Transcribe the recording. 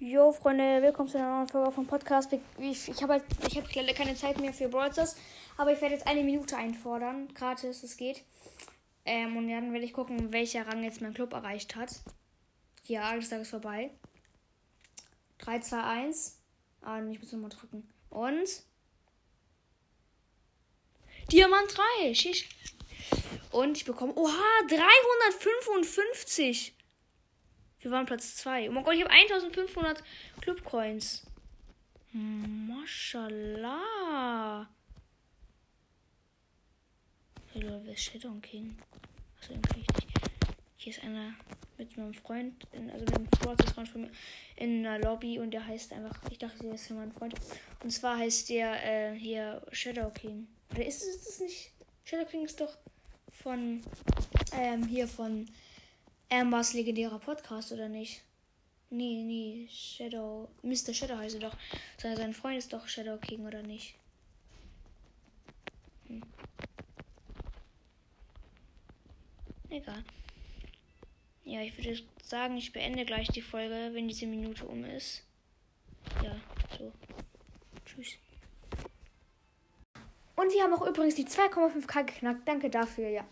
Jo, Freunde, willkommen zu einer neuen Folge vom Podcast. Ich, ich habe halt, hab leider keine Zeit mehr für Brawlers, aber ich werde jetzt eine Minute einfordern, gratis, es geht. Ähm, und dann werde ich gucken, welcher Rang jetzt mein Club erreicht hat. Ja, das Tag ist vorbei. 3, 2, 1. Ah, ich muss nochmal drücken. Und. Diamant 3. Schisch. Und ich bekomme. Oha, 355. Wir waren Platz 2. Oh mein Gott, ich habe 1500 Clubcoins. Mashallah. Hey Leute, wer ist Shadow King? Achso, den nicht. Hier ist einer mit meinem Freund, in, also mit einem Freund von mir, in einer Lobby und der heißt einfach, ich dachte, der ist mein Freund. Und zwar heißt der äh, hier Shadow King. Oder ist es das nicht? Shadow King ist doch von, ähm, hier von Ambers legendärer Podcast, oder nicht? Nee, nee, Shadow. Mr. Shadow heißt er doch. Sein, sein Freund ist doch Shadow King, oder nicht? Hm. Egal. Ja, ich würde sagen, ich beende gleich die Folge, wenn diese Minute um ist. Ja, so. Tschüss. Und wir haben auch übrigens die 2,5k geknackt. Danke dafür, ja.